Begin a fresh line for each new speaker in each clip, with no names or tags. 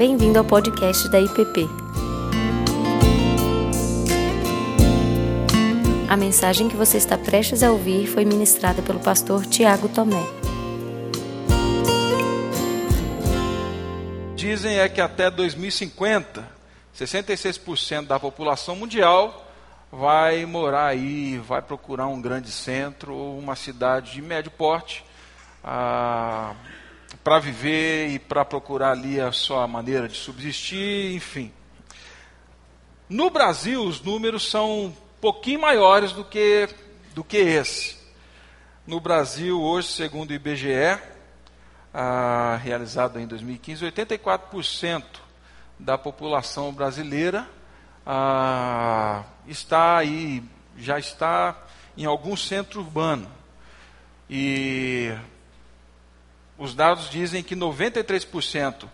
Bem-vindo ao podcast da IPP. A mensagem que você está prestes a ouvir foi ministrada pelo pastor Tiago Tomé.
Dizem é que até 2050, 66% da população mundial vai morar aí, vai procurar um grande centro ou uma cidade de médio porte ah, para viver e para procurar ali a sua maneira de subsistir, enfim. No Brasil, os números são um pouquinho maiores do que, do que esse. No Brasil, hoje, segundo o IBGE, ah, realizado em 2015, 84% da população brasileira ah, está aí, já está em algum centro urbano. E os dados dizem que 93%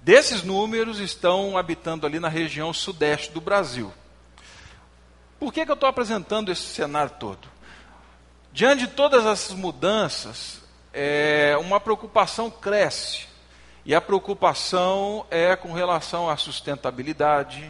desses números estão habitando ali na região sudeste do Brasil. Por que, que eu estou apresentando esse cenário todo? Diante de todas essas mudanças, é, uma preocupação cresce. E a preocupação é com relação à sustentabilidade.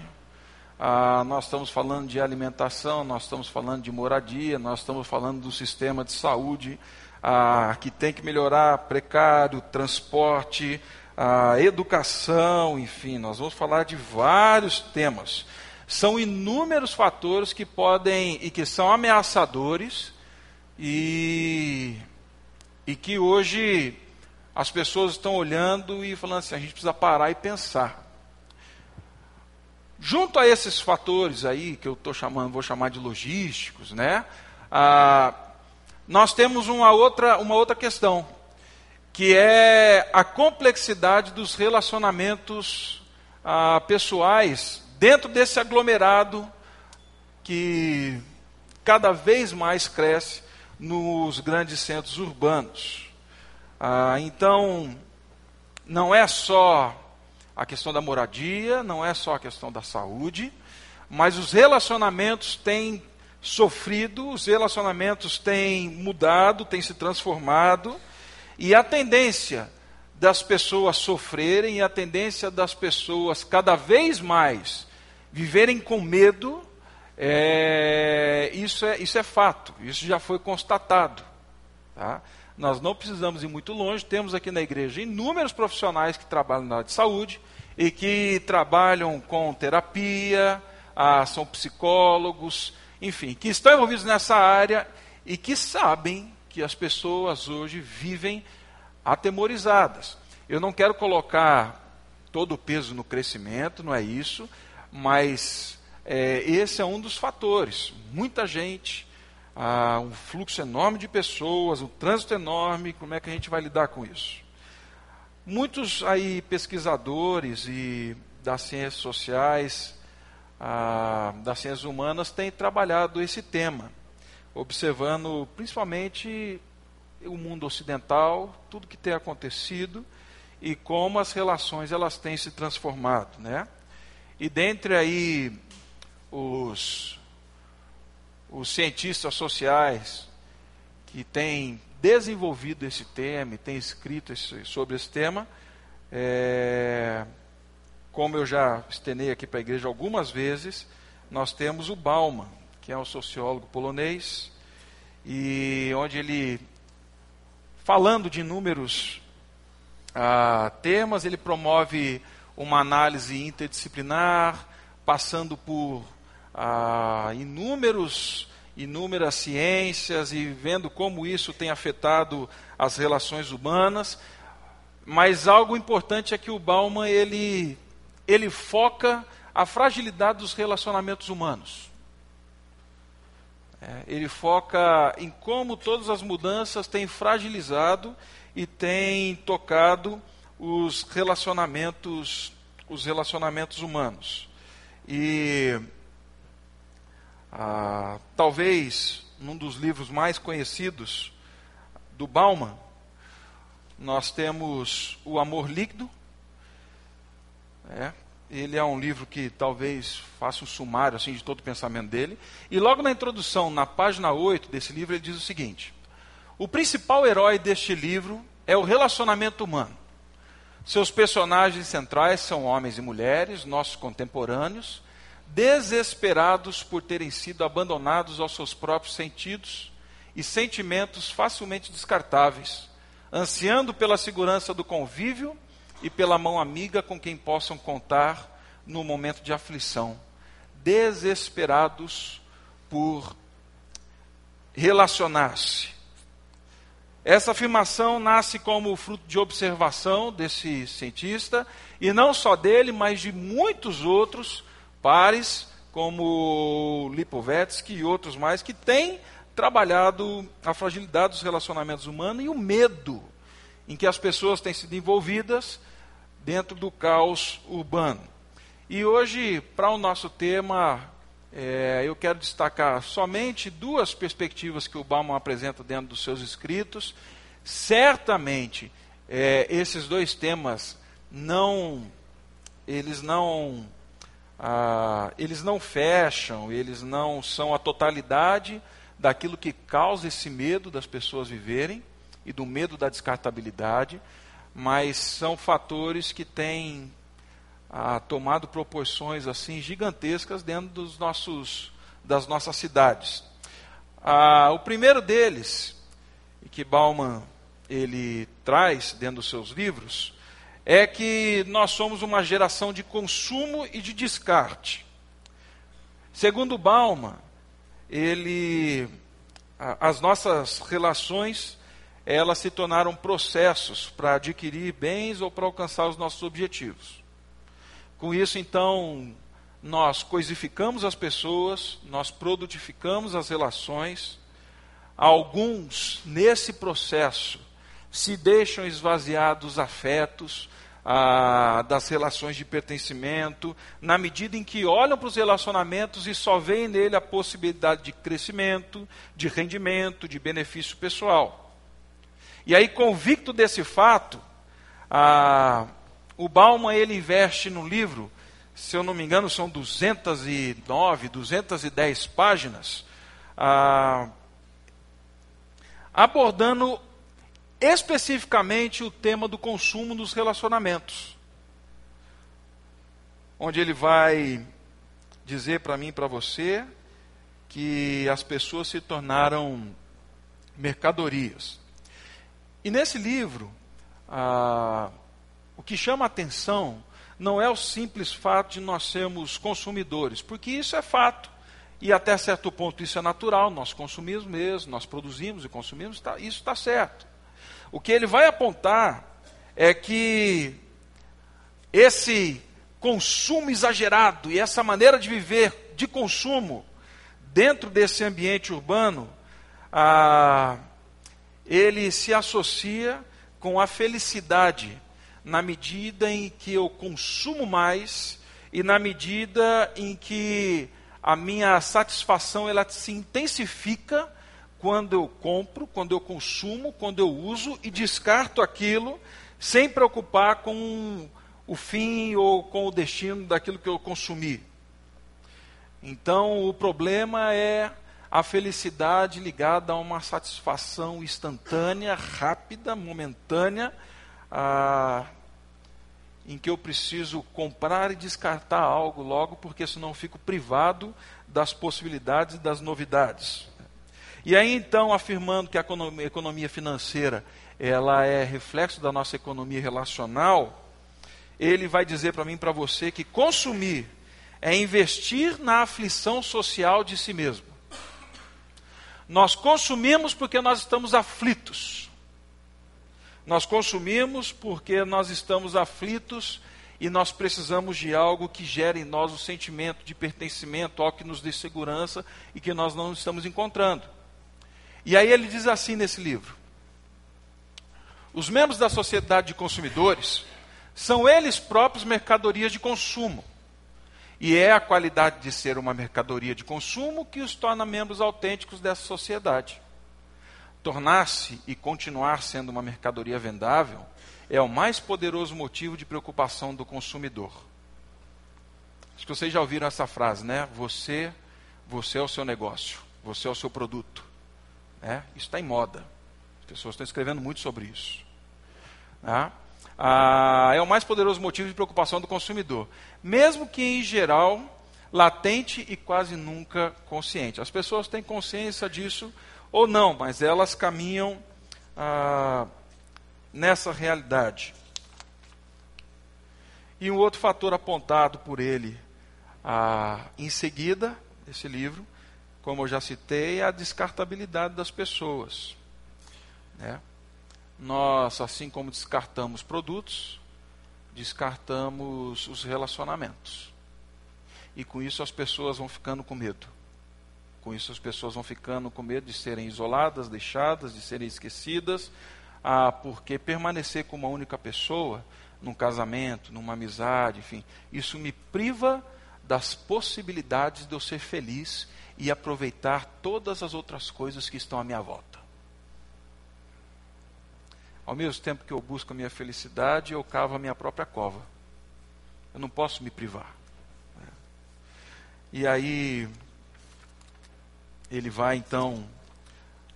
Ah, nós estamos falando de alimentação, nós estamos falando de moradia, nós estamos falando do sistema de saúde ah, que tem que melhorar precário, transporte, a educação, enfim, nós vamos falar de vários temas. São inúmeros fatores que podem e que são ameaçadores e, e que hoje as pessoas estão olhando e falando assim, a gente precisa parar e pensar. Junto a esses fatores aí que eu estou chamando, vou chamar de logísticos, né? Ah, nós temos uma outra, uma outra questão, que é a complexidade dos relacionamentos ah, pessoais dentro desse aglomerado que cada vez mais cresce nos grandes centros urbanos. Ah, então, não é só a questão da moradia, não é só a questão da saúde, mas os relacionamentos têm sofrido, os relacionamentos têm mudado, têm se transformado, e a tendência das pessoas sofrerem e a tendência das pessoas cada vez mais viverem com medo, é, isso, é, isso é fato, isso já foi constatado. Tá? Nós não precisamos ir muito longe, temos aqui na igreja inúmeros profissionais que trabalham na área de saúde e que trabalham com terapia, ah, são psicólogos, enfim, que estão envolvidos nessa área e que sabem que as pessoas hoje vivem atemorizadas. Eu não quero colocar todo o peso no crescimento, não é isso, mas é, esse é um dos fatores. Muita gente, ah, um fluxo enorme de pessoas, um trânsito enorme, como é que a gente vai lidar com isso? Muitos aí pesquisadores e das ciências sociais a, das ciências humanas tem trabalhado esse tema, observando principalmente o mundo ocidental, tudo que tem acontecido e como as relações elas têm se transformado, né? E dentre aí os os cientistas sociais que têm desenvolvido esse tema e têm escrito esse, sobre esse tema, é, como eu já estenei aqui para a igreja algumas vezes, nós temos o Bauman, que é um sociólogo polonês, e onde ele, falando de inúmeros ah, temas, ele promove uma análise interdisciplinar, passando por ah, inúmeros inúmeras ciências e vendo como isso tem afetado as relações humanas. Mas algo importante é que o Bauman ele ele foca a fragilidade dos relacionamentos humanos. É, ele foca em como todas as mudanças têm fragilizado e têm tocado os relacionamentos, os relacionamentos humanos. E ah, talvez num dos livros mais conhecidos do Bauman, nós temos O Amor Líquido, é, ele é um livro que talvez faça um sumário assim de todo o pensamento dele. E logo na introdução, na página 8 desse livro, ele diz o seguinte: O principal herói deste livro é o relacionamento humano. Seus personagens centrais são homens e mulheres, nossos contemporâneos, desesperados por terem sido abandonados aos seus próprios sentidos e sentimentos facilmente descartáveis, ansiando pela segurança do convívio e pela mão amiga com quem possam contar no momento de aflição, desesperados por relacionar-se. Essa afirmação nasce como fruto de observação desse cientista, e não só dele, mas de muitos outros pares, como Lipovetsky e outros mais, que têm trabalhado a fragilidade dos relacionamentos humanos e o medo em que as pessoas têm sido envolvidas dentro do caos urbano. E hoje, para o nosso tema, é, eu quero destacar somente duas perspectivas que o Bauman apresenta dentro dos seus escritos. Certamente, é, esses dois temas não, eles não, ah, eles não fecham, eles não são a totalidade daquilo que causa esse medo das pessoas viverem e do medo da descartabilidade, mas são fatores que têm ah, tomado proporções assim gigantescas dentro dos nossos, das nossas cidades. Ah, o primeiro deles, que Bauman ele traz dentro dos seus livros, é que nós somos uma geração de consumo e de descarte. Segundo Bauman, ele, as nossas relações elas se tornaram processos para adquirir bens ou para alcançar os nossos objetivos. Com isso, então, nós coisificamos as pessoas, nós produtificamos as relações. Alguns, nesse processo, se deixam esvaziar dos afetos, ah, das relações de pertencimento, na medida em que olham para os relacionamentos e só veem nele a possibilidade de crescimento, de rendimento, de benefício pessoal. E aí, convicto desse fato, ah, o Bauman ele investe no livro, se eu não me engano, são 209, 210 páginas, ah, abordando especificamente o tema do consumo dos relacionamentos. Onde ele vai dizer para mim e para você que as pessoas se tornaram mercadorias. E nesse livro, ah, o que chama a atenção não é o simples fato de nós sermos consumidores, porque isso é fato. E até certo ponto isso é natural, nós consumimos mesmo, nós produzimos e consumimos, tá, isso está certo. O que ele vai apontar é que esse consumo exagerado e essa maneira de viver de consumo dentro desse ambiente urbano, ah, ele se associa com a felicidade na medida em que eu consumo mais e na medida em que a minha satisfação ela se intensifica quando eu compro, quando eu consumo, quando eu uso e descarto aquilo sem preocupar com o fim ou com o destino daquilo que eu consumi. Então, o problema é a felicidade ligada a uma satisfação instantânea, rápida, momentânea, ah, em que eu preciso comprar e descartar algo logo, porque senão eu fico privado das possibilidades e das novidades. E aí então, afirmando que a economia financeira ela é reflexo da nossa economia relacional, ele vai dizer para mim e para você que consumir é investir na aflição social de si mesmo. Nós consumimos porque nós estamos aflitos. Nós consumimos porque nós estamos aflitos e nós precisamos de algo que gere em nós o sentimento de pertencimento, algo que nos dê segurança e que nós não estamos encontrando. E aí ele diz assim nesse livro: os membros da sociedade de consumidores são eles próprios mercadorias de consumo. E é a qualidade de ser uma mercadoria de consumo que os torna membros autênticos dessa sociedade tornar-se e continuar sendo uma mercadoria vendável é o mais poderoso motivo de preocupação do consumidor. Acho que vocês já ouviram essa frase, né? Você, você é o seu negócio, você é o seu produto. Né? Isso está em moda. As pessoas estão escrevendo muito sobre isso. Né? Ah, é o mais poderoso motivo de preocupação do consumidor, mesmo que em geral latente e quase nunca consciente. As pessoas têm consciência disso ou não, mas elas caminham ah, nessa realidade. E um outro fator apontado por ele ah, em seguida, esse livro, como eu já citei, é a descartabilidade das pessoas. Né? Nós, assim como descartamos produtos, descartamos os relacionamentos. E com isso as pessoas vão ficando com medo. Com isso as pessoas vão ficando com medo de serem isoladas, deixadas, de serem esquecidas, ah, porque permanecer com uma única pessoa, num casamento, numa amizade, enfim, isso me priva das possibilidades de eu ser feliz e aproveitar todas as outras coisas que estão à minha volta. Ao mesmo tempo que eu busco a minha felicidade, eu cavo a minha própria cova. Eu não posso me privar. E aí, ele vai então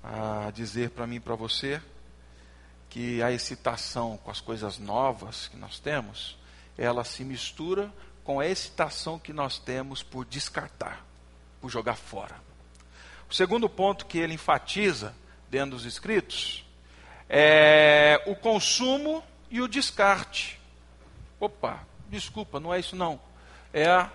a dizer para mim e para você que a excitação com as coisas novas que nós temos, ela se mistura com a excitação que nós temos por descartar, por jogar fora. O segundo ponto que ele enfatiza dentro dos escritos é o consumo e o descarte. Opa, desculpa, não é isso não. É a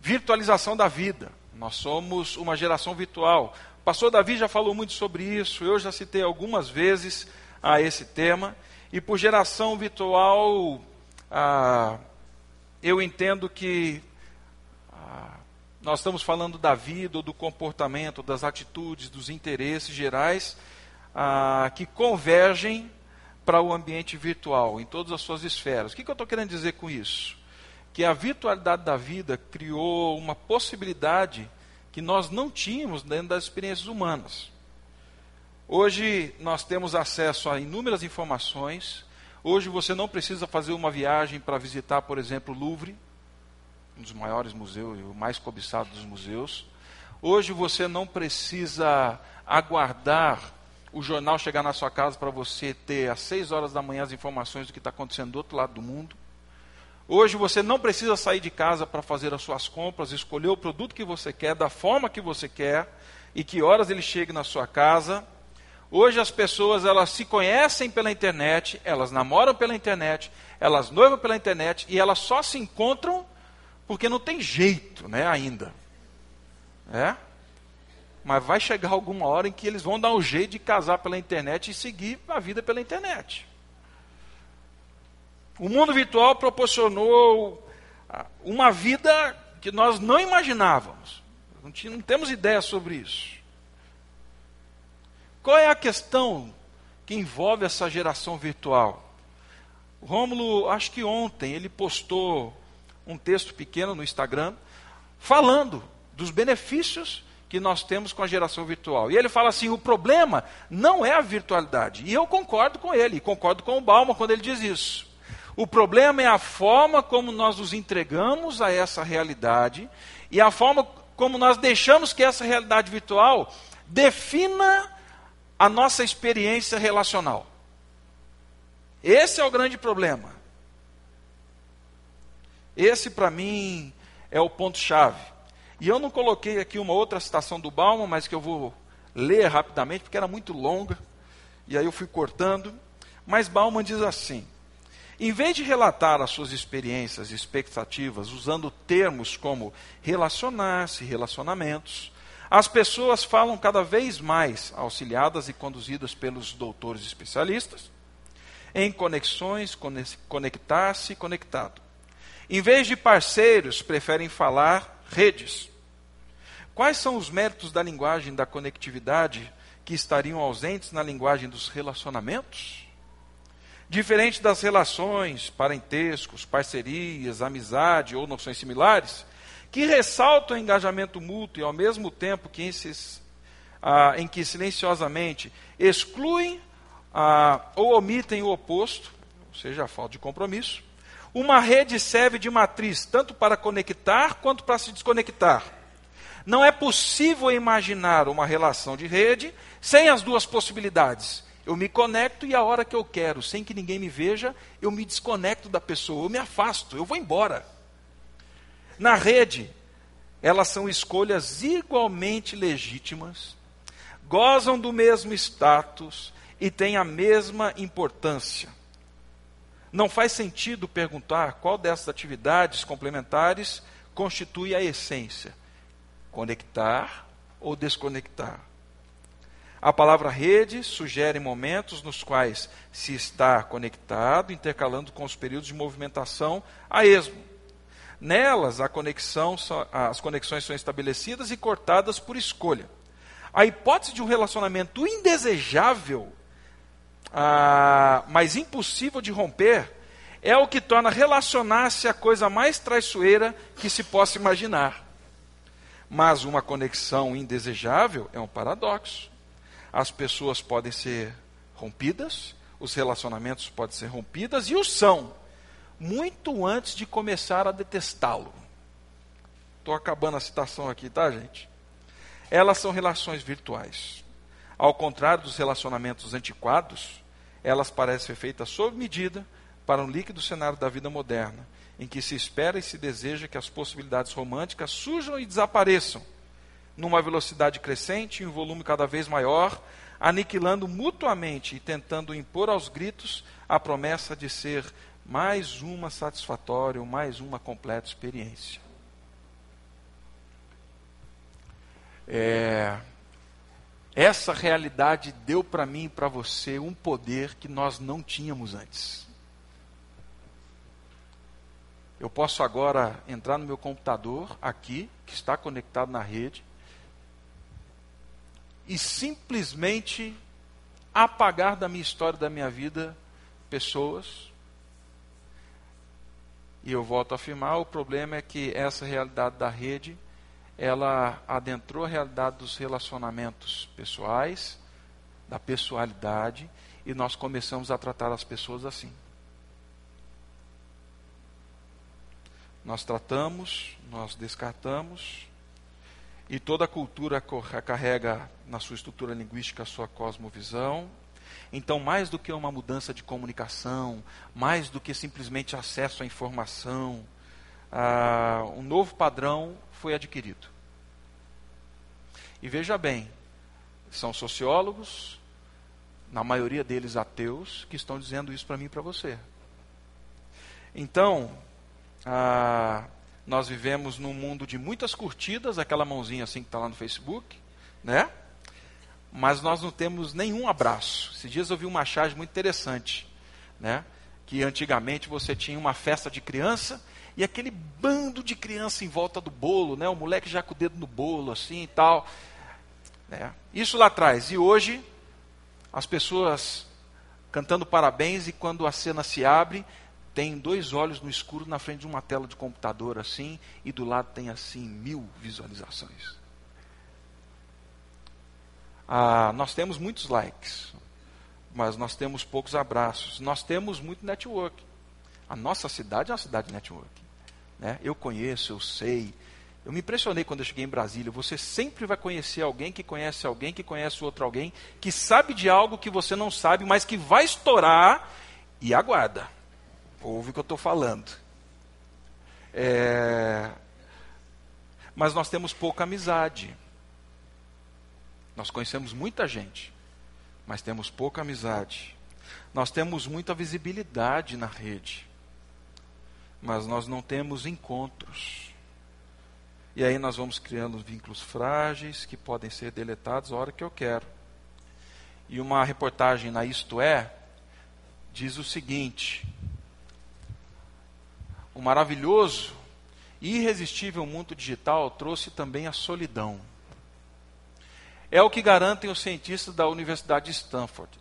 virtualização da vida. Nós somos uma geração virtual. O pastor Davi já falou muito sobre isso, eu já citei algumas vezes a esse tema. E por geração virtual, ah, eu entendo que ah, nós estamos falando da vida, do comportamento, das atitudes, dos interesses gerais ah, que convergem para o ambiente virtual, em todas as suas esferas. O que, que eu estou querendo dizer com isso? Que a virtualidade da vida criou uma possibilidade que nós não tínhamos dentro das experiências humanas. Hoje nós temos acesso a inúmeras informações. Hoje você não precisa fazer uma viagem para visitar, por exemplo, o Louvre, um dos maiores museus e o mais cobiçado dos museus. Hoje você não precisa aguardar o jornal chegar na sua casa para você ter às 6 horas da manhã as informações do que está acontecendo do outro lado do mundo. Hoje você não precisa sair de casa para fazer as suas compras, escolher o produto que você quer, da forma que você quer e que horas ele chegue na sua casa. Hoje as pessoas elas se conhecem pela internet, elas namoram pela internet, elas noivam pela internet e elas só se encontram porque não tem jeito, né, ainda. É? Mas vai chegar alguma hora em que eles vão dar um jeito de casar pela internet e seguir a vida pela internet. O mundo virtual proporcionou uma vida que nós não imaginávamos. Não, não temos ideia sobre isso. Qual é a questão que envolve essa geração virtual? O Rômulo, acho que ontem, ele postou um texto pequeno no Instagram falando dos benefícios que nós temos com a geração virtual. E ele fala assim: o problema não é a virtualidade. E eu concordo com ele, concordo com o Balma quando ele diz isso. O problema é a forma como nós nos entregamos a essa realidade e a forma como nós deixamos que essa realidade virtual defina a nossa experiência relacional. Esse é o grande problema. Esse, para mim, é o ponto-chave. E eu não coloquei aqui uma outra citação do Bauman, mas que eu vou ler rapidamente, porque era muito longa, e aí eu fui cortando. Mas Bauman diz assim: em vez de relatar as suas experiências e expectativas usando termos como relacionar-se, relacionamentos, as pessoas falam cada vez mais, auxiliadas e conduzidas pelos doutores especialistas, em conexões, conectar-se, conectado. Em vez de parceiros, preferem falar redes. Quais são os méritos da linguagem da conectividade que estariam ausentes na linguagem dos relacionamentos? Diferente das relações, parentescos, parcerias, amizade ou noções similares, que ressaltam o engajamento mútuo e ao mesmo tempo que esses, ah, em que silenciosamente excluem ah, ou omitem o oposto, ou seja, a falta de compromisso, uma rede serve de matriz tanto para conectar quanto para se desconectar. Não é possível imaginar uma relação de rede sem as duas possibilidades, Eu me conecto e a hora que eu quero, sem que ninguém me veja, eu me desconecto da pessoa, eu me afasto, eu vou embora. Na rede, elas são escolhas igualmente legítimas, gozam do mesmo status e têm a mesma importância. Não faz sentido perguntar qual dessas atividades complementares constitui a essência: conectar ou desconectar. A palavra rede sugere momentos nos quais se está conectado, intercalando com os períodos de movimentação a esmo. Nelas, conexão, as conexões são estabelecidas e cortadas por escolha. A hipótese de um relacionamento indesejável, ah, mas impossível de romper, é o que torna relacionar-se a coisa mais traiçoeira que se possa imaginar. Mas uma conexão indesejável é um paradoxo as pessoas podem ser rompidas, os relacionamentos podem ser rompidas e o são, muito antes de começar a detestá-lo. Estou acabando a citação aqui, tá, gente? Elas são relações virtuais. Ao contrário dos relacionamentos antiquados, elas parecem ser feitas sob medida para um líquido cenário da vida moderna, em que se espera e se deseja que as possibilidades românticas surjam e desapareçam numa velocidade crescente, em um volume cada vez maior, aniquilando mutuamente e tentando impor aos gritos a promessa de ser mais uma satisfatória, mais uma completa experiência. É, essa realidade deu para mim e para você um poder que nós não tínhamos antes. Eu posso agora entrar no meu computador aqui, que está conectado na rede, e simplesmente apagar da minha história, da minha vida, pessoas. E eu volto a afirmar, o problema é que essa realidade da rede, ela adentrou a realidade dos relacionamentos pessoais, da pessoalidade, e nós começamos a tratar as pessoas assim. Nós tratamos, nós descartamos, e toda cultura carrega na sua estrutura linguística a sua cosmovisão. Então, mais do que uma mudança de comunicação, mais do que simplesmente acesso à informação, um novo padrão foi adquirido. E veja bem, são sociólogos, na maioria deles ateus, que estão dizendo isso para mim e para você. Então, uh, nós vivemos num mundo de muitas curtidas, aquela mãozinha assim que está lá no Facebook, né? Mas nós não temos nenhum abraço. Esses dias eu vi uma charge muito interessante, né? Que antigamente você tinha uma festa de criança e aquele bando de criança em volta do bolo, né? O moleque já com o dedo no bolo, assim e tal. Né? Isso lá atrás. E hoje, as pessoas cantando parabéns e quando a cena se abre, tem dois olhos no escuro na frente de uma tela de computador assim, e do lado tem assim mil visualizações. Ah, nós temos muitos likes, mas nós temos poucos abraços. Nós temos muito network. A nossa cidade é uma cidade de network. Né? Eu conheço, eu sei. Eu me impressionei quando eu cheguei em Brasília. Você sempre vai conhecer alguém que conhece alguém que conhece outro alguém, que sabe de algo que você não sabe, mas que vai estourar e aguarda. Ouve o que eu estou falando. É... Mas nós temos pouca amizade. Nós conhecemos muita gente, mas temos pouca amizade. Nós temos muita visibilidade na rede, mas nós não temos encontros. E aí nós vamos criando vínculos frágeis que podem ser deletados a hora que eu quero. E uma reportagem na Isto É diz o seguinte: o maravilhoso e irresistível mundo digital trouxe também a solidão. É o que garantem os cientistas da Universidade de Stanford.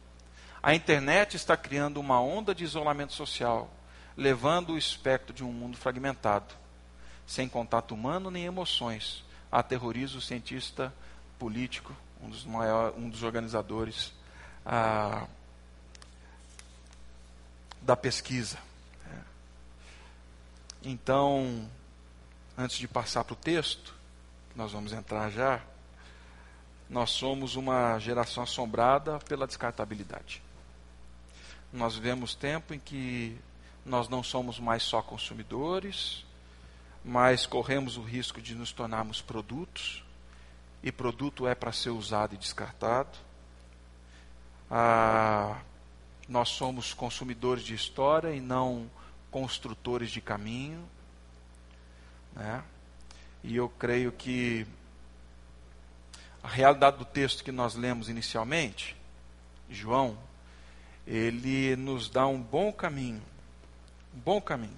A internet está criando uma onda de isolamento social, levando o espectro de um mundo fragmentado, sem contato humano nem emoções. Aterroriza o cientista político, um dos, maiores, um dos organizadores ah, da pesquisa. Então, antes de passar para o texto, nós vamos entrar já, nós somos uma geração assombrada pela descartabilidade. Nós vivemos tempo em que nós não somos mais só consumidores, mas corremos o risco de nos tornarmos produtos, e produto é para ser usado e descartado. Ah, nós somos consumidores de história e não construtores de caminho. Né? E eu creio que a realidade do texto que nós lemos inicialmente, João, ele nos dá um bom caminho, um bom caminho,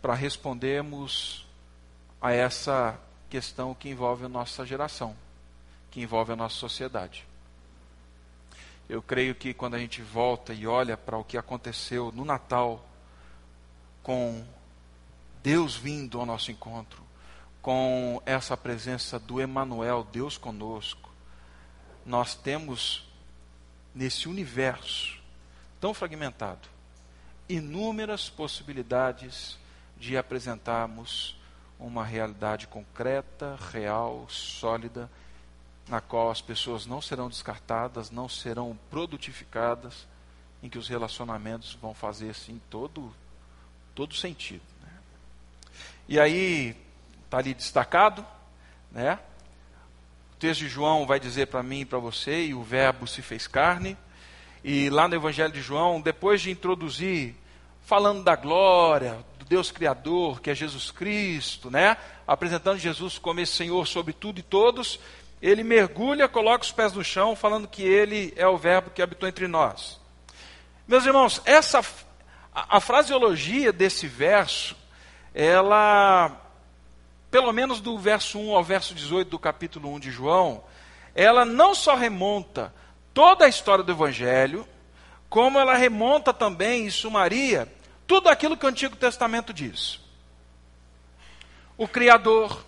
para respondermos a essa questão que envolve a nossa geração, que envolve a nossa sociedade. Eu creio que quando a gente volta e olha para o que aconteceu no Natal, com Deus vindo ao nosso encontro, com essa presença do Emanuel, Deus conosco, nós temos nesse universo tão fragmentado inúmeras possibilidades de apresentarmos uma realidade concreta, real, sólida, na qual as pessoas não serão descartadas, não serão produtificadas, em que os relacionamentos vão fazer assim todo todo sentido. Né? E aí está ali destacado, né? O texto de João vai dizer para mim e para você, e o verbo se fez carne. E lá no Evangelho de João, depois de introduzir, falando da glória, do Deus Criador, que é Jesus Cristo, né? Apresentando Jesus como esse Senhor sobre tudo e todos, ele mergulha, coloca os pés no chão, falando que ele é o verbo que habitou entre nós. Meus irmãos, essa a, fraseologia desse verso, ela pelo menos do verso 1 ao verso 18 do capítulo 1 de João, ela não só remonta toda a história do Evangelho, como ela remonta também e sumaria tudo aquilo que o Antigo Testamento diz. O Criador,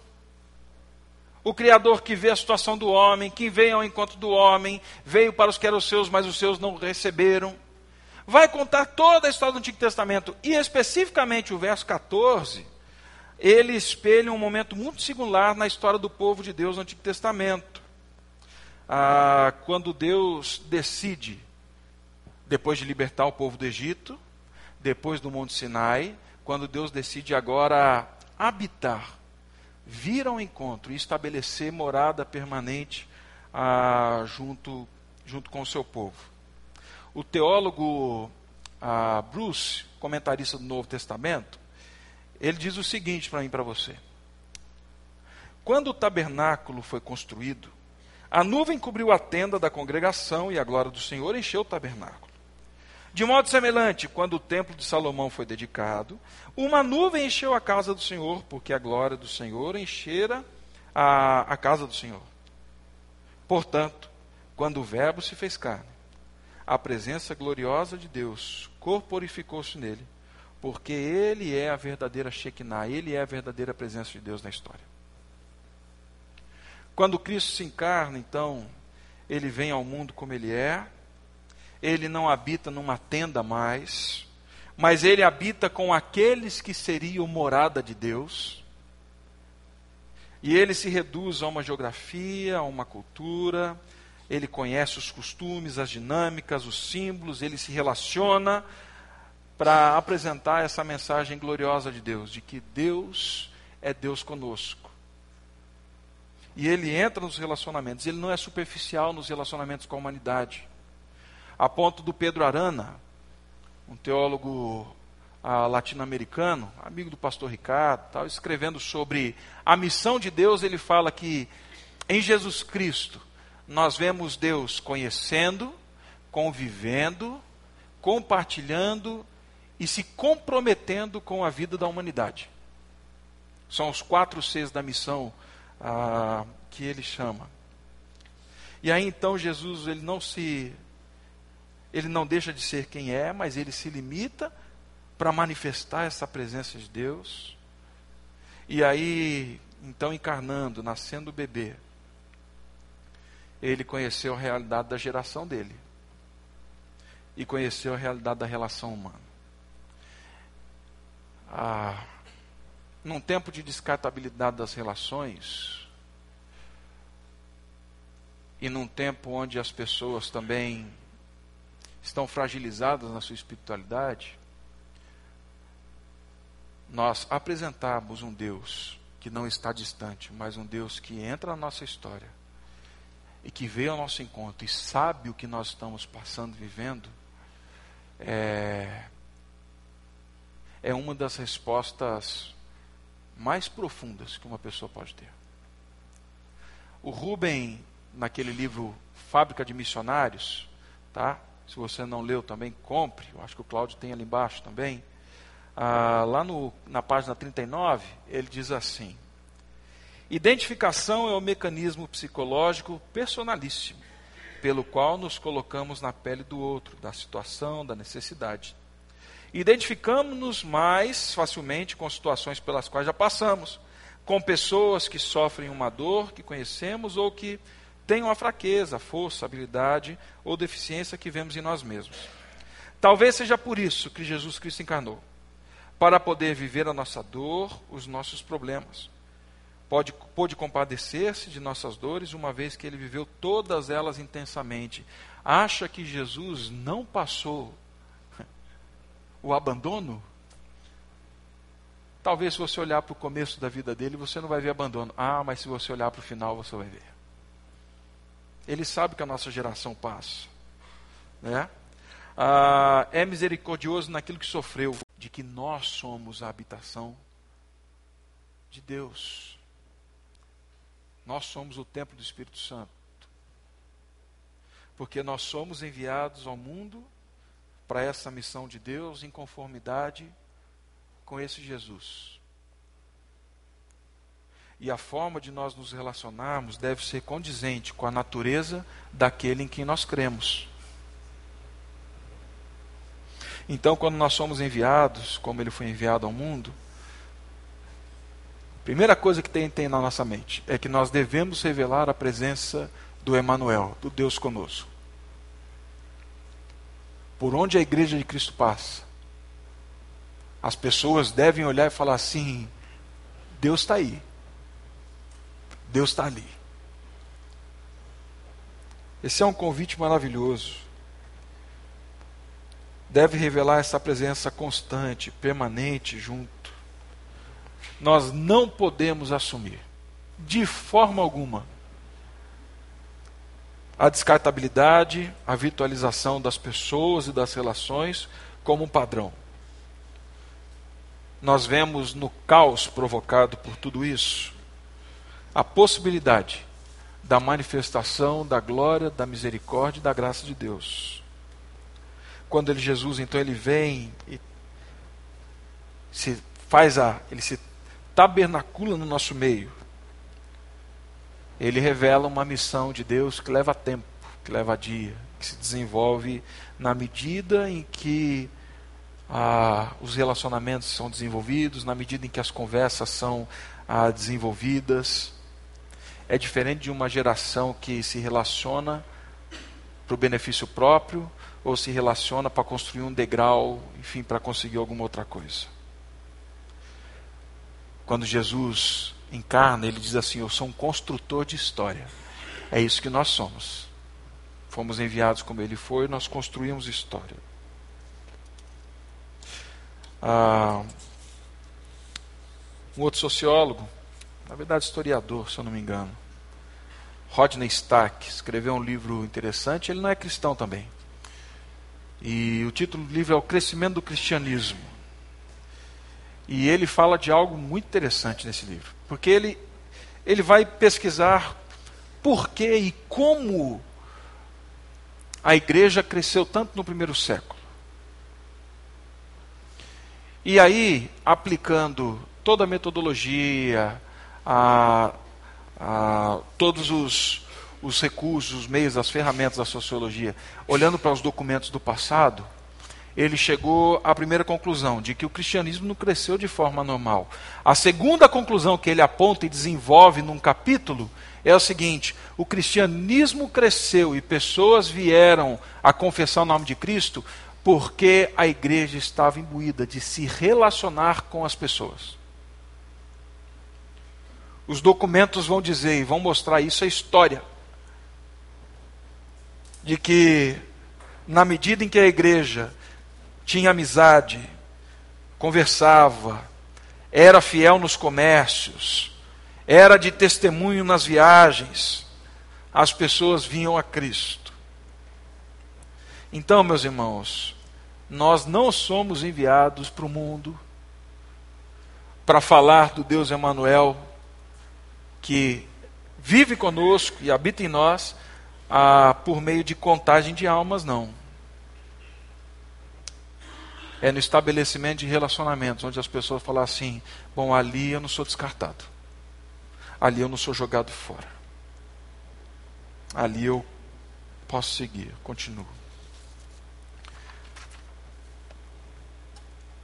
o Criador que vê a situação do homem, que veio ao encontro do homem, veio para os que eram seus, mas os seus não receberam. Vai contar toda a história do Antigo Testamento, e especificamente o verso 14 ele espelha um momento muito singular na história do povo de Deus no Antigo Testamento. Ah, quando Deus decide, depois de libertar o povo do Egito, depois do Monte Sinai, quando Deus decide agora habitar, vir ao encontro e estabelecer morada permanente ah, junto, junto com o seu povo. O teólogo ah, Bruce, comentarista do Novo Testamento, ele diz o seguinte para mim para você. Quando o tabernáculo foi construído, a nuvem cobriu a tenda da congregação e a glória do Senhor encheu o tabernáculo. De modo semelhante, quando o templo de Salomão foi dedicado, uma nuvem encheu a casa do Senhor, porque a glória do Senhor enchera a, a casa do Senhor. Portanto, quando o Verbo se fez carne, a presença gloriosa de Deus corporificou-se nele porque ele é a verdadeira Shekinah, ele é a verdadeira presença de Deus na história. Quando Cristo se encarna, então, ele vem ao mundo como ele é, ele não habita numa tenda mais, mas ele habita com aqueles que seriam morada de Deus. E ele se reduz a uma geografia, a uma cultura, ele conhece os costumes, as dinâmicas, os símbolos, ele se relaciona para apresentar essa mensagem gloriosa de Deus, de que Deus é Deus conosco. E ele entra nos relacionamentos, ele não é superficial nos relacionamentos com a humanidade. A ponto do Pedro Arana, um teólogo ah, latino-americano, amigo do pastor Ricardo, tal, escrevendo sobre a missão de Deus, ele fala que em Jesus Cristo nós vemos Deus conhecendo, convivendo, compartilhando e se comprometendo com a vida da humanidade. São os quatro Cs da missão ah, que ele chama. E aí então Jesus ele não se ele não deixa de ser quem é, mas ele se limita para manifestar essa presença de Deus. E aí, então encarnando, nascendo bebê, ele conheceu a realidade da geração dele. E conheceu a realidade da relação humana ah, num tempo de descartabilidade das relações, e num tempo onde as pessoas também estão fragilizadas na sua espiritualidade, nós apresentarmos um Deus que não está distante, mas um Deus que entra na nossa história e que veio ao nosso encontro e sabe o que nós estamos passando, vivendo, é, é uma das respostas mais profundas que uma pessoa pode ter. O Rubem, naquele livro Fábrica de Missionários, tá? Se você não leu também, compre. Eu acho que o Cláudio tem ali embaixo também. Ah, lá no, na página 39, ele diz assim: Identificação é o mecanismo psicológico personalíssimo, pelo qual nos colocamos na pele do outro, da situação, da necessidade. Identificamos-nos mais facilmente com situações pelas quais já passamos, com pessoas que sofrem uma dor que conhecemos ou que têm uma fraqueza, força, habilidade ou deficiência que vemos em nós mesmos. Talvez seja por isso que Jesus Cristo encarnou para poder viver a nossa dor, os nossos problemas. Pode, pôde compadecer-se de nossas dores, uma vez que ele viveu todas elas intensamente. Acha que Jesus não passou o abandono, talvez se você olhar para o começo da vida dele, você não vai ver abandono. Ah, mas se você olhar para o final, você vai ver. Ele sabe que a nossa geração passa. Né? Ah, é misericordioso naquilo que sofreu, de que nós somos a habitação de Deus. Nós somos o templo do Espírito Santo. Porque nós somos enviados ao mundo para essa missão de Deus em conformidade com esse Jesus. E a forma de nós nos relacionarmos deve ser condizente com a natureza daquele em quem nós cremos. Então, quando nós somos enviados, como ele foi enviado ao mundo, primeira coisa que tem, tem na nossa mente é que nós devemos revelar a presença do Emanuel, do Deus conosco por onde a igreja de Cristo passa, as pessoas devem olhar e falar assim: Deus está aí, Deus está ali. Esse é um convite maravilhoso. Deve revelar essa presença constante, permanente junto. Nós não podemos assumir, de forma alguma, a descartabilidade, a virtualização das pessoas e das relações como um padrão. Nós vemos no caos provocado por tudo isso a possibilidade da manifestação da glória, da misericórdia e da graça de Deus. Quando ele, Jesus, então, ele vem e se faz a, ele se tabernacula no nosso meio ele revela uma missão de Deus que leva tempo, que leva dia, que se desenvolve na medida em que ah, os relacionamentos são desenvolvidos, na medida em que as conversas são ah, desenvolvidas. É diferente de uma geração que se relaciona para o benefício próprio ou se relaciona para construir um degrau, enfim, para conseguir alguma outra coisa. Quando Jesus encarna, ele diz assim: Eu sou um construtor de história. É isso que nós somos. Fomos enviados como ele foi, nós construímos história. Ah, um outro sociólogo, na verdade historiador, se eu não me engano, Rodney Stark, escreveu um livro interessante. Ele não é cristão também. E o título do livro é O Crescimento do Cristianismo. E ele fala de algo muito interessante nesse livro. Porque ele, ele vai pesquisar por que e como a igreja cresceu tanto no primeiro século. E aí, aplicando toda a metodologia, a, a todos os, os recursos, os meios, as ferramentas da sociologia, olhando para os documentos do passado, ele chegou à primeira conclusão, de que o cristianismo não cresceu de forma normal. A segunda conclusão que ele aponta e desenvolve num capítulo é o seguinte: o cristianismo cresceu e pessoas vieram a confessar o nome de Cristo porque a igreja estava imbuída de se relacionar com as pessoas. Os documentos vão dizer e vão mostrar isso, é história. de que, na medida em que a igreja tinha amizade, conversava, era fiel nos comércios, era de testemunho nas viagens, as pessoas vinham a Cristo. Então, meus irmãos, nós não somos enviados para o mundo para falar do Deus Emanuel que vive conosco e habita em nós ah, por meio de contagem de almas, não. É no estabelecimento de relacionamentos, onde as pessoas falam assim: bom, ali eu não sou descartado, ali eu não sou jogado fora, ali eu posso seguir, continuo.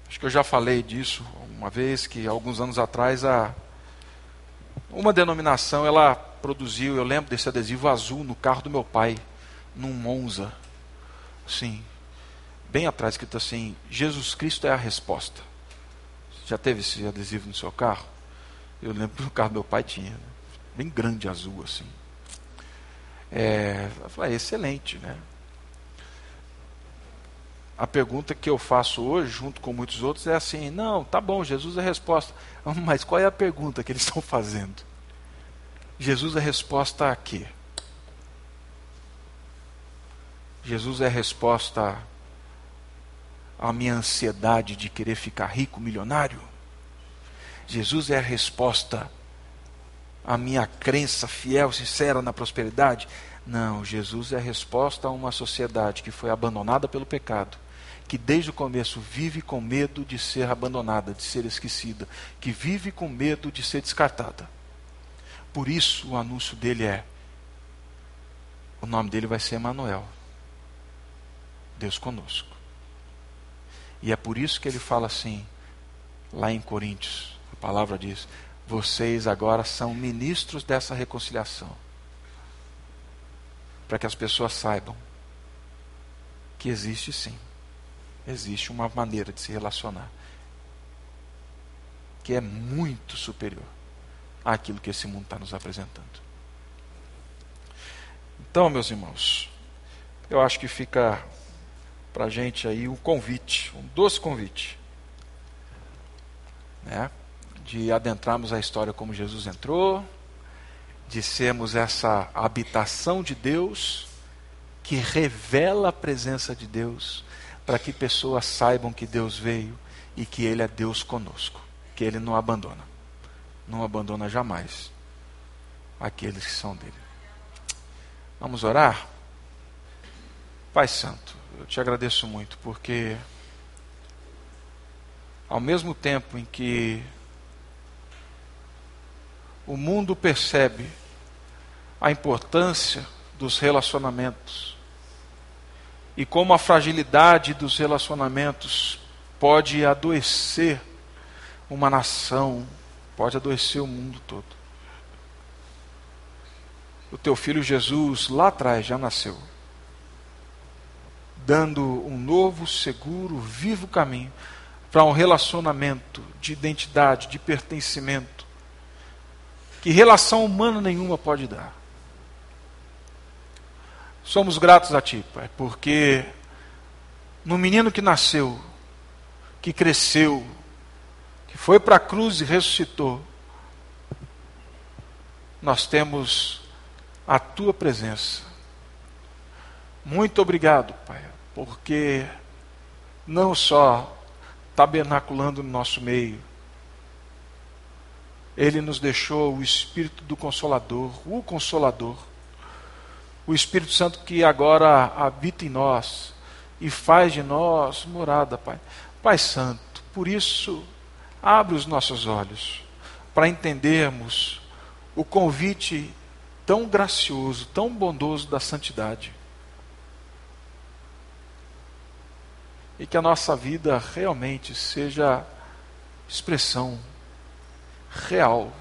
Acho que eu já falei disso uma vez, que alguns anos atrás a, uma denominação ela produziu, eu lembro desse adesivo azul no carro do meu pai, num Monza. Sim, bem atrás escrito assim: Jesus Cristo é a resposta. Já teve esse adesivo no seu carro? Eu lembro que no carro do meu pai tinha, bem grande azul assim. É, eu falei, é excelente, né? a pergunta que eu faço hoje, junto com muitos outros, é assim: não, tá bom, Jesus é a resposta. Mas qual é a pergunta que eles estão fazendo? Jesus é a resposta a quê? Jesus é a resposta à minha ansiedade de querer ficar rico, milionário? Jesus é a resposta à minha crença fiel, sincera na prosperidade? Não, Jesus é a resposta a uma sociedade que foi abandonada pelo pecado que desde o começo vive com medo de ser abandonada, de ser esquecida, que vive com medo de ser descartada. Por isso o anúncio dele é: o nome dele vai ser Emanuel. Deus conosco. E é por isso que ele fala assim, lá em Coríntios, a palavra diz: vocês agora são ministros dessa reconciliação. Para que as pessoas saibam que existe sim existe uma maneira de se relacionar que é muito superior àquilo que esse mundo está nos apresentando. Então, meus irmãos, eu acho que fica para a gente aí um convite, um doce convite, né? de adentrarmos a história como Jesus entrou, de sermos essa habitação de Deus que revela a presença de Deus para que pessoas saibam que Deus veio e que Ele é Deus conosco, que Ele não abandona, não abandona jamais aqueles que são dele. Vamos orar? Pai Santo, eu te agradeço muito porque, ao mesmo tempo em que o mundo percebe a importância dos relacionamentos, e como a fragilidade dos relacionamentos pode adoecer uma nação, pode adoecer o mundo todo. O teu filho Jesus lá atrás já nasceu, dando um novo, seguro, vivo caminho para um relacionamento de identidade, de pertencimento, que relação humana nenhuma pode dar. Somos gratos a Ti, Pai, porque no menino que nasceu, que cresceu, que foi para a cruz e ressuscitou, nós temos a Tua presença. Muito obrigado, Pai, porque não só tabernaculando no nosso meio, Ele nos deixou o Espírito do Consolador, o Consolador o Espírito Santo que agora habita em nós e faz de nós morada, Pai. Pai Santo, por isso, abre os nossos olhos para entendermos o convite tão gracioso, tão bondoso da santidade. E que a nossa vida realmente seja expressão real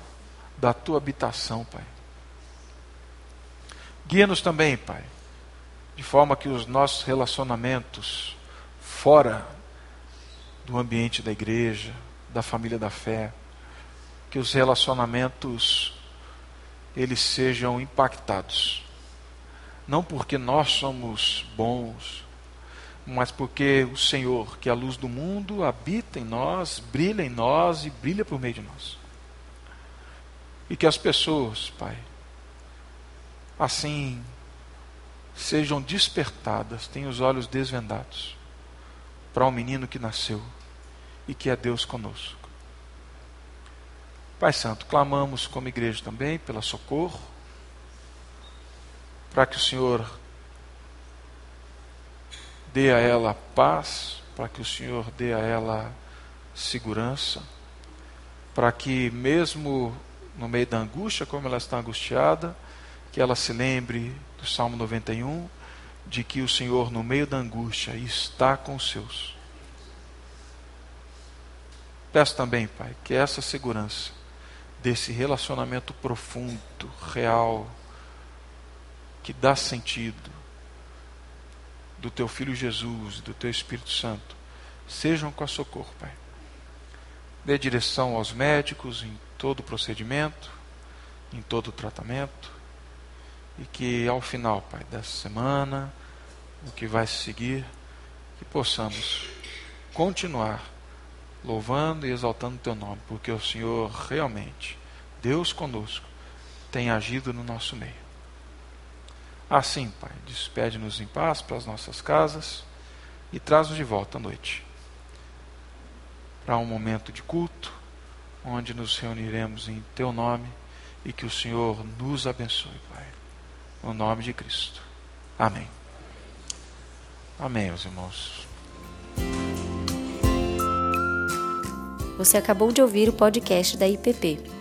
da tua habitação, Pai. Guia-nos também, Pai, de forma que os nossos relacionamentos fora do ambiente da igreja, da família da fé, que os relacionamentos eles sejam impactados não porque nós somos bons, mas porque o Senhor, que é a luz do mundo, habita em nós, brilha em nós e brilha por meio de nós. E que as pessoas, Pai, assim sejam despertadas, tenham os olhos desvendados para o um menino que nasceu e que é Deus conosco. Pai Santo, clamamos como igreja também pela socorro, para que o Senhor dê a ela paz, para que o Senhor dê a ela segurança, para que mesmo no meio da angústia, como ela está angustiada, que ela se lembre do Salmo 91, de que o Senhor, no meio da angústia, está com os seus. Peço também, Pai, que essa segurança desse relacionamento profundo, real, que dá sentido, do teu Filho Jesus, do teu Espírito Santo, sejam com a socorro, Pai. Dê direção aos médicos em todo o procedimento, em todo o tratamento, e que ao final, Pai, dessa semana, o que vai se seguir, que possamos continuar louvando e exaltando o teu nome, porque o Senhor realmente, Deus conosco, tem agido no nosso meio. Assim, Pai, despede-nos em paz para as nossas casas e traz-nos de volta à noite para um momento de culto, onde nos reuniremos em Teu nome e que o Senhor nos abençoe, Pai. No nome de Cristo. Amém. Amém, meus irmãos.
Você acabou de ouvir o podcast da IPP.